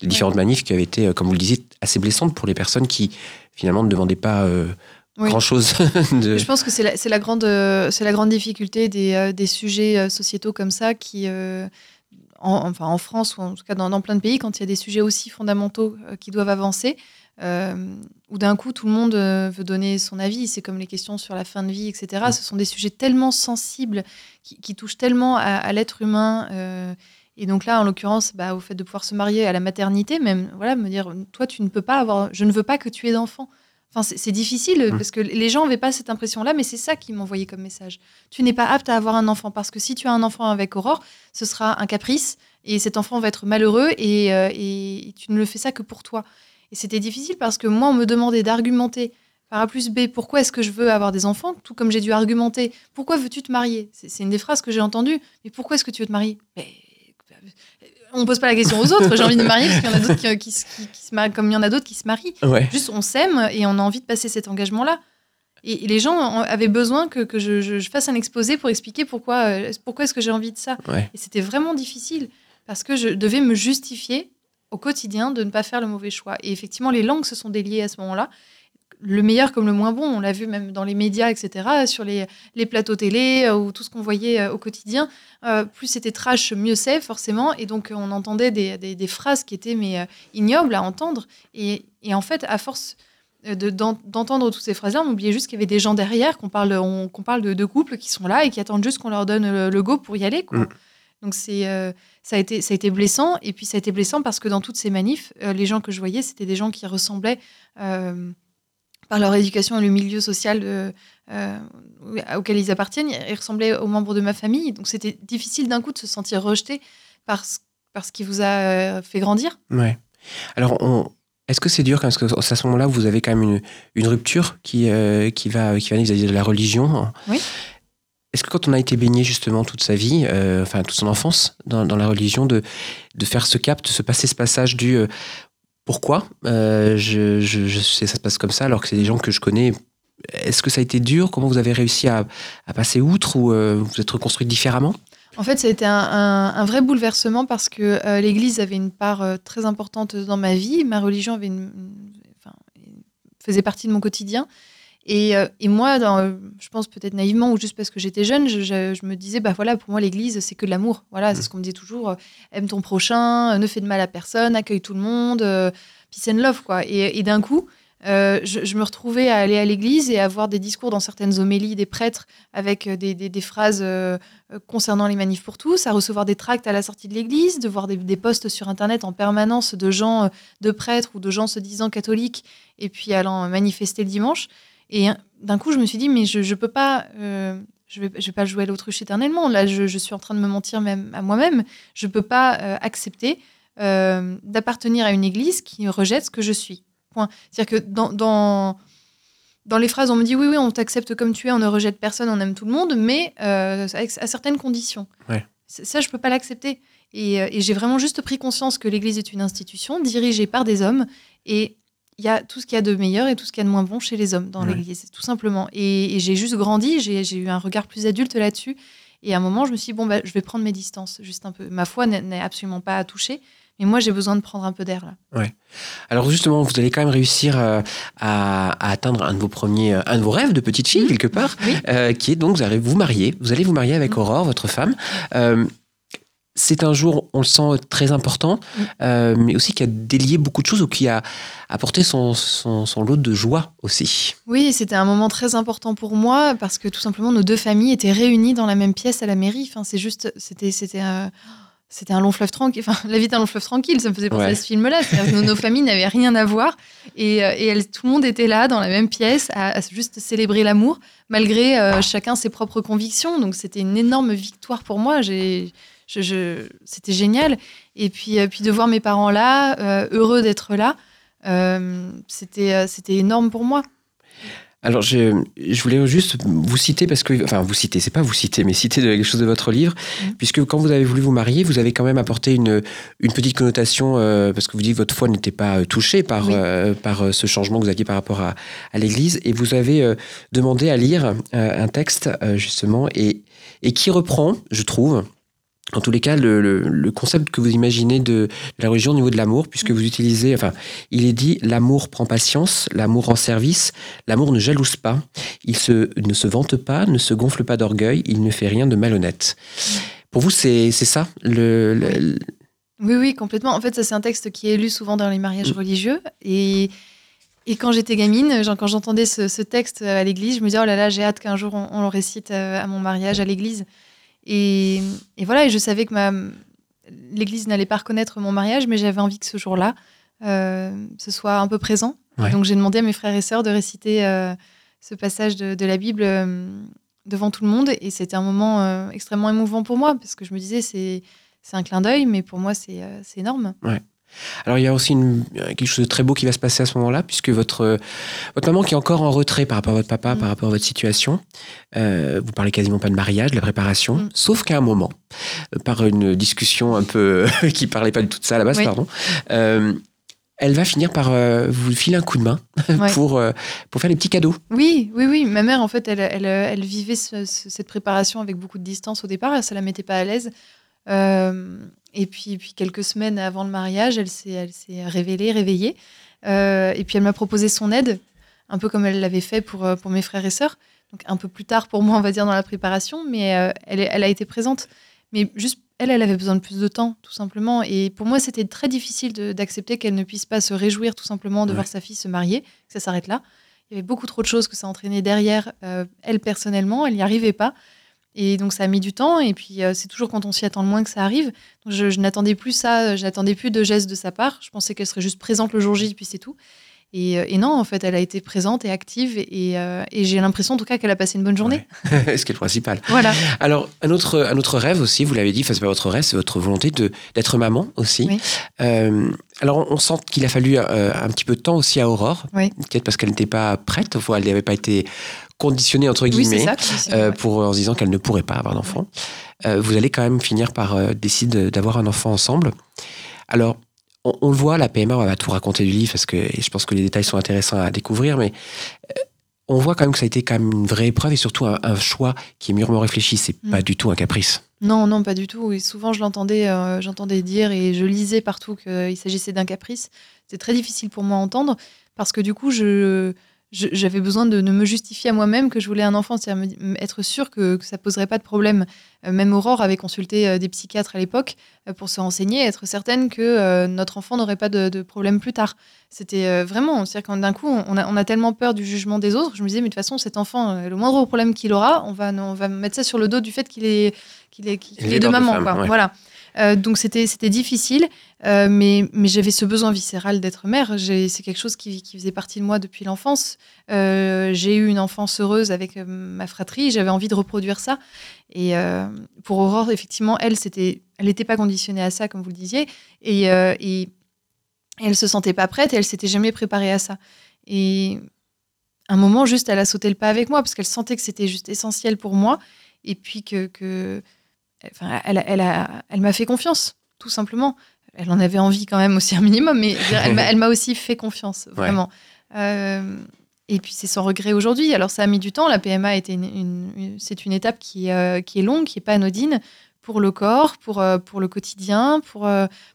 les différentes manifs qui avaient été, comme vous le disiez, assez blessantes pour les personnes qui finalement ne demandaient pas grand chose. Je pense que c'est la, la, grande, c'est la grande difficulté des, des, sujets sociétaux comme ça qui. En, enfin, en France ou en tout cas dans, dans, plein de pays, quand il y a des sujets aussi fondamentaux qui doivent avancer, euh, où d'un coup tout le monde euh, veut donner son avis. C'est comme les questions sur la fin de vie, etc. Mm. Ce sont des sujets tellement sensibles qui, touchent tellement à, l'être humain. Euh, et donc là, en l'occurrence, bah, au fait de pouvoir se marier à la maternité, même, voilà, me dire, toi, tu ne peux pas avoir, je ne veux pas que tu aies d'enfants. Enfin, c'est difficile mm. parce que les gens n'avaient pas cette impression-là, mais c'est ça qu'ils m'envoyaient comme message. Tu n'es pas apte à avoir un enfant parce que si tu as un enfant avec Aurore, ce sera un caprice et cet enfant va être malheureux et, et tu ne le fais ça que pour toi. Et c'était difficile parce que moi, on me demandait d'argumenter par A plus B pourquoi est-ce que je veux avoir des enfants, tout comme j'ai dû argumenter pourquoi veux-tu te marier? C'est une des phrases que j'ai entendues. Mais pourquoi est-ce que tu veux te marier? Mais, on pose pas la question aux autres. J'ai envie de me marier parce qu'il y en a d'autres qui, se marient, comme il y en a d'autres qui se marient. Juste, on s'aime et on a envie de passer cet engagement-là. Et, les gens avaient besoin que, je, fasse un exposé pour expliquer pourquoi, euh, pourquoi est-ce que j'ai envie de ça. Et c'était vraiment difficile parce que je devais me justifier au quotidien de ne pas faire le mauvais choix. Et effectivement, les langues se sont déliées à ce moment-là. Le meilleur comme le moins bon, on l'a vu même dans les médias, etc., sur les, plateaux télé euh, ou tout ce qu'on voyait euh, au quotidien. Euh, plus c'était trash, mieux c'est, forcément. Et donc, on entendait des, phrases qui étaient mais, ignobles à entendre. Et, en fait, à force d'entendre toutes ces phrases-là, on oubliait juste qu'il y avait des gens derrière, qu'on parle, parle de, couples qui sont là et qui attendent juste qu'on leur donne le, go pour y aller. Mm. Donc c'est euh, ça a été ça a été blessant et puis ça a été blessant parce que dans toutes ces manifs, euh, les gens que je voyais, c'était des gens qui ressemblaient euh, par leur éducation et le milieu social auquel ils appartiennent, ils ressemblaient aux membres de ma famille. Donc c'était difficile d'un coup de se sentir rejeté par ce, qui vous a fait grandir. Ouais. Alors on, est-ce que c'est dur parce que à ce moment-là, vous avez quand même une, une rupture qui, qui va qui va vis-à-vis de la religion. Oui. Est-ce que quand on a été baigné justement toute sa vie, euh, enfin toute son enfance dans, la religion, de, de faire ce cap, de se passer ce passage du euh, pourquoi euh, je, je, ça se passe comme ça alors que c'est des gens que je connais. Est-ce que ça a été dur? Comment vous avez réussi à, passer outre ou vous êtes reconstruite différemment? En fait, ça a été un, vrai bouleversement parce que l'Église avait une part très importante dans ma vie. Ma religion faisait partie de mon quotidien. Euh, et, moi, dans, je pense peut-être naïvement ou juste parce que j'étais jeune, je, me disais, bah voilà, pour moi, l'Église, c'est que de l'amour. Voilà, c'est mm. ce qu'on me disait toujours. Euh, aime ton prochain, euh, ne fais de mal à personne, accueille tout le monde, peace and love, quoi. Et, d'un coup, je, me retrouvais à aller à l'église et à voir des discours dans certaines homélies des prêtres avec des, phrases concernant les manifs pour tous, à recevoir des tracts à la sortie de l'église, de voir des, des, posts sur Internet en permanence de gens, de prêtres ou de gens se disant catholiques et puis allant manifester le dimanche. Et d'un coup, je me suis dit, mais je ne peux pas, euh, je vais, je vais pas jouer à l'autruche éternellement. Là, je, je, suis en train de me mentir même à moi-même. Je ne peux pas euh, accepter euh, d'appartenir à une église qui rejette ce que je suis. Point. C'est-à-dire que dans, dans, dans, les phrases, on me dit, oui, oui, on t'accepte comme tu es, on ne rejette personne, on aime tout le monde, mais avec, à certaines conditions. Ça, je ne peux pas l'accepter. Et, et j'ai vraiment juste pris conscience que l'Église est une institution dirigée par des hommes. Et il y a tout ce qu'il y a de meilleur et tout ce qu'il y a de moins bon chez les hommes dans l'Église, tout simplement. Et, j'ai juste grandi, j'ai eu un regard plus adulte là-dessus. Et à un moment, je me suis dit, bon, bah, je vais prendre mes distances, juste un peu. Ma foi n'est absolument pas à toucher. Mais moi, j'ai besoin de prendre un peu d'air là. Ouais. Alors justement, vous allez quand même réussir euh, à, atteindre un de vos premiers, euh, un de vos rêves de petite fille mmh. quelque part, euh, qui est donc vous allez vous marier. Vous allez vous marier avec mmh. Aurore, votre femme c'est un jour, on le sent très important, mm. euh, mais aussi qui a délié beaucoup de choses ou qui a apporté son, son, lot de joie aussi. Oui, c'était un moment très important pour moi parce que tout simplement nos deux familles étaient réunies dans la même pièce à la mairie. Enfin, c'est juste, c'était, c'était, c'était un long fleuve tranquille. Enfin, la vie d'un long fleuve tranquille, ça me faisait penser Ouais. à ce film-là. Nos, nos familles n'avaient rien à voir. Et, euh, et elles- tout le monde était là, dans la même pièce, à, à juste célébrer l'amour, malgré euh, chacun ses propres convictions. Donc, c'était une énorme victoire pour moi. J'ai, je, je- c'était génial. Et puis, euh, puis de voir mes parents là, euh, heureux d'être là, euh, c'était, c'était énorme pour moi. Alors, je, je voulais juste vous citer parce que, enfin, vous citer, c'est pas vous citer, mais citer quelque chose de votre livre, Mhm. puisque quand vous avez voulu vous marier, vous avez quand même apporté une, une petite connotation, euh, parce que vous dites que votre foi n'était pas touchée par, Oui. euh, par ce changement que vous aviez par rapport à, à l'Église, et vous avez euh, demandé à lire un texte, justement, et, et qui reprend, je trouve, en tous les cas, le, le- le concept que vous imaginez de, la religion au niveau de l'amour, puisque vous utilisez, enfin, il est dit l'amour prend patience, l'amour en service, l'amour ne jalouse pas, il se, ne se vante pas, ne se gonfle pas d'orgueil, il ne fait rien de malhonnête. Pour vous, c'est ça le, le- Oui, oui, complètement. En fait, ça, c'est un texte qui est lu souvent dans les mariages Mm. religieux. Et, et quand j'étais gamine, genre, quand j'entendais ce, ce texte à l'église, je me disais, oh là là, j'ai hâte qu'un jour on, on le récite euh, à mon mariage à l'église. Et, et voilà, et je savais que ma, l'église n'allait pas reconnaître mon mariage, mais j'avais envie que ce jour-là, euh, ce soit un peu présent. Ouais. Donc j'ai demandé à mes frères et sœurs de réciter euh, ce passage de, de la Bible euh, devant tout le monde. Et c'était un moment extrêmement émouvant pour moi, parce que je me disais, c'est, c'est un clin d'œil, mais pour moi, c'est, c'est énorme. Alors il y a aussi une- quelque chose de très beau qui va se passer à ce moment-là, puisque votre, euh, votre maman qui est encore en retrait par rapport à votre papa, Mm. par rapport à votre situation, euh, vous parlez quasiment pas de mariage, de la préparation, Mm. sauf qu'à un moment, euh, par une discussion un peu qui parlait pas du tout de ça à la base, Oui. pardon, euh, elle va finir par euh, vous filer un coup de main Ouais. pour, euh, pour faire des petits cadeaux. Oui, oui, oui. Ma mère, en fait, elle, elle, elle vivait ce- ce- cette préparation avec beaucoup de distance au départ. Ça la mettait pas à l'aise. Euh, et puis, puis, quelques semaines avant le mariage, elle s'est, elle s'est révélée, réveillée. Euh, et puis, elle m'a proposé son aide, un peu comme elle l'avait fait pour, euh, pour mes frères et sœurs. Donc, un peu plus tard pour moi, on va dire, dans la préparation. Mais euh, elle, elle a été présente. Mais juste, elle, elle avait besoin de plus de temps, tout simplement. Et pour moi, c'était très difficile de- d'accepter qu'elle ne puisse pas se réjouir, tout simplement, de Ouais. voir sa fille se marier, que ça s'arrête là. Il y avait beaucoup trop de choses que ça entraînait derrière. euh, elle, personnellement, elle n'y arrivait pas. Et donc, ça a mis du temps. Et puis, euh, c'est toujours quand on s'y attend le moins que ça arrive. Donc, je, je n'attendais plus ça. Je n'attendais plus de gestes de sa part. Je pensais qu'elle serait juste présente le jour J, puis c'est tout. Et, euh, et non, en fait, elle a été présente et active. Et, euh, et j'ai l'impression, en tout cas, qu'elle a passé une bonne journée. Ouais. Ce qui est le principal. Voilà. Alors, un autre, un autre rêve aussi, vous l'avez dit, enfin, c'est pas votre rêve, c'est votre volonté de- d'être maman aussi. Oui. Euh, alors, on, sent qu'il a fallu euh, un petit peu de temps aussi à Aurore, Oui. peut-être parce qu'elle n'était pas prête, elle n'avait pas été conditionnée, entre Oui, c'est guillemets, ça. c'est- euh, pour, en se disant qu'elle ne pourrait pas avoir d'enfant. Euh, vous allez quand même finir par euh, décider d'avoir un enfant ensemble. Alors, on, on le voit, la PMA, on va tout raconter du livre, parce que et je pense que les détails sont intéressants à découvrir, mais on voit quand même que ça a été quand même une vraie épreuve et surtout un, un choix qui est mûrement réfléchi. C'est Mm. pas du tout un caprice. Non, non, pas du tout. Et souvent, je l'entendais, euh, j'entendais dire et je lisais partout qu'il s'agissait d'un caprice. C'était très difficile pour moi à entendre parce que du coup, je- j'avais besoin de, de me justifier à moi-même que je voulais un enfant, c'est-à-dire être sûr que, que ça poserait pas de problème. Euh, même Aurore avait consulté euh, des psychiatres à l'époque euh, pour se renseigner, être certaine que notre enfant n'aurait pas de, de problème plus tard. C'était vraiment, c'est-à-dire quand d'un coup, on a, on a tellement peur du jugement des autres. Je me disais, mais de toute façon, cet enfant, le moindre problème qu'il aura, on va, on va mettre ça sur le dos du fait qu'il est, qu'il est, de maman. femme, quoi. ouais. Voilà. Euh, donc c'était difficile, euh, mais, mais j'avais ce besoin viscéral d'être mère. C'est quelque chose qui, faisait partie de moi depuis l'enfance. Euh, J'ai eu une enfance heureuse avec ma fratrie. J'avais envie de reproduire ça. Et pour Aurore, effectivement, elle, c'était, elle n'était pas conditionnée à ça, comme vous le disiez, et, et elle se sentait pas prête. Et elle s'était jamais préparée à ça. Et un moment, juste, elle a sauté le pas avec moi parce qu'elle sentait que c'était juste essentiel pour moi. Et puis que enfin, elle, a- elle, a- elle m'a fait confiance, tout simplement. Elle en avait envie quand même aussi un minimum, mais elle m'a- aussi fait confiance, vraiment. Euh, et puis c'est sans regret aujourd'hui. Alors ça a mis du temps. La PMA était une, une- une- c'est une étape qui, euh, qui est longue, qui est pas anodine pour le corps, pour, euh, pour le quotidien, pour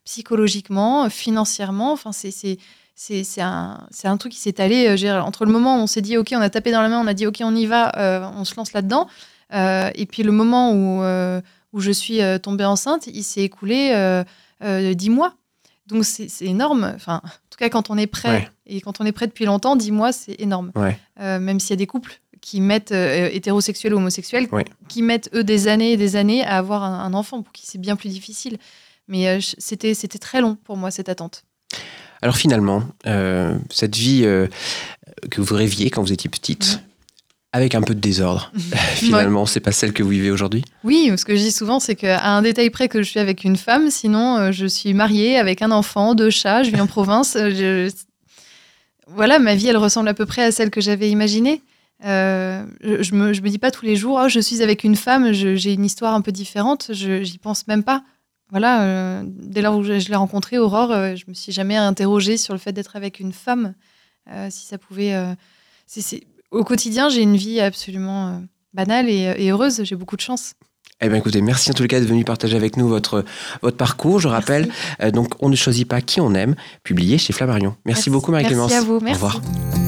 psychologiquement, financièrement. Enfin c'est un, truc qui s'est allé dire, entre le moment où on s'est dit ok on a tapé dans la main on a dit ok on y va euh, on se lance là-dedans euh, et puis le moment où, euh, où je suis euh, tombée enceinte il s'est écoulé euh, euh, dix mois donc c'est énorme enfin en tout cas quand on est prêt Ouais. et quand on est prêt depuis longtemps dix mois c'est énorme Ouais. Euh, même s'il y a des couples qui mettent, euh, hétérosexuels ou homosexuels, qui mettent eux des années et des années à avoir un, un enfant, pour qui c'est bien plus difficile. Mais euh, c'était c'était très long pour moi, cette attente. Alors finalement, cette vie que vous rêviez quand vous étiez petite, Mhm. Avec un peu de désordre, finalement, c'est pas celle que vous vivez aujourd'hui Oui, ce que je dis souvent, c'est qu'à un détail près que je suis avec une femme, sinon euh, je suis mariée avec un enfant, deux chats, je vis en province. euh, je- Voilà, ma vie, elle ressemble à peu près à celle que j'avais imaginée. Euh, je, me, je me dis pas tous les jours, oh, je suis avec une femme, j'ai une histoire un peu différente, je j'y pense même pas. Voilà, euh, dès lors où je, je l'ai rencontrée, Aurore, je me suis jamais interrogée sur le fait d'être avec une femme, si ça pouvait. c'est- Au quotidien, j'ai une vie absolument euh, banale et, et heureuse, j'ai beaucoup de chance. Eh bien écoutez, merci en tous les cas d'être venu partager avec nous votre, votre parcours. Je rappelle, euh, donc On ne choisit pas qui on aime, publié chez Flammarion. Merci, beaucoup Marie-Clémence. Merci à vous. Au Merci. revoir.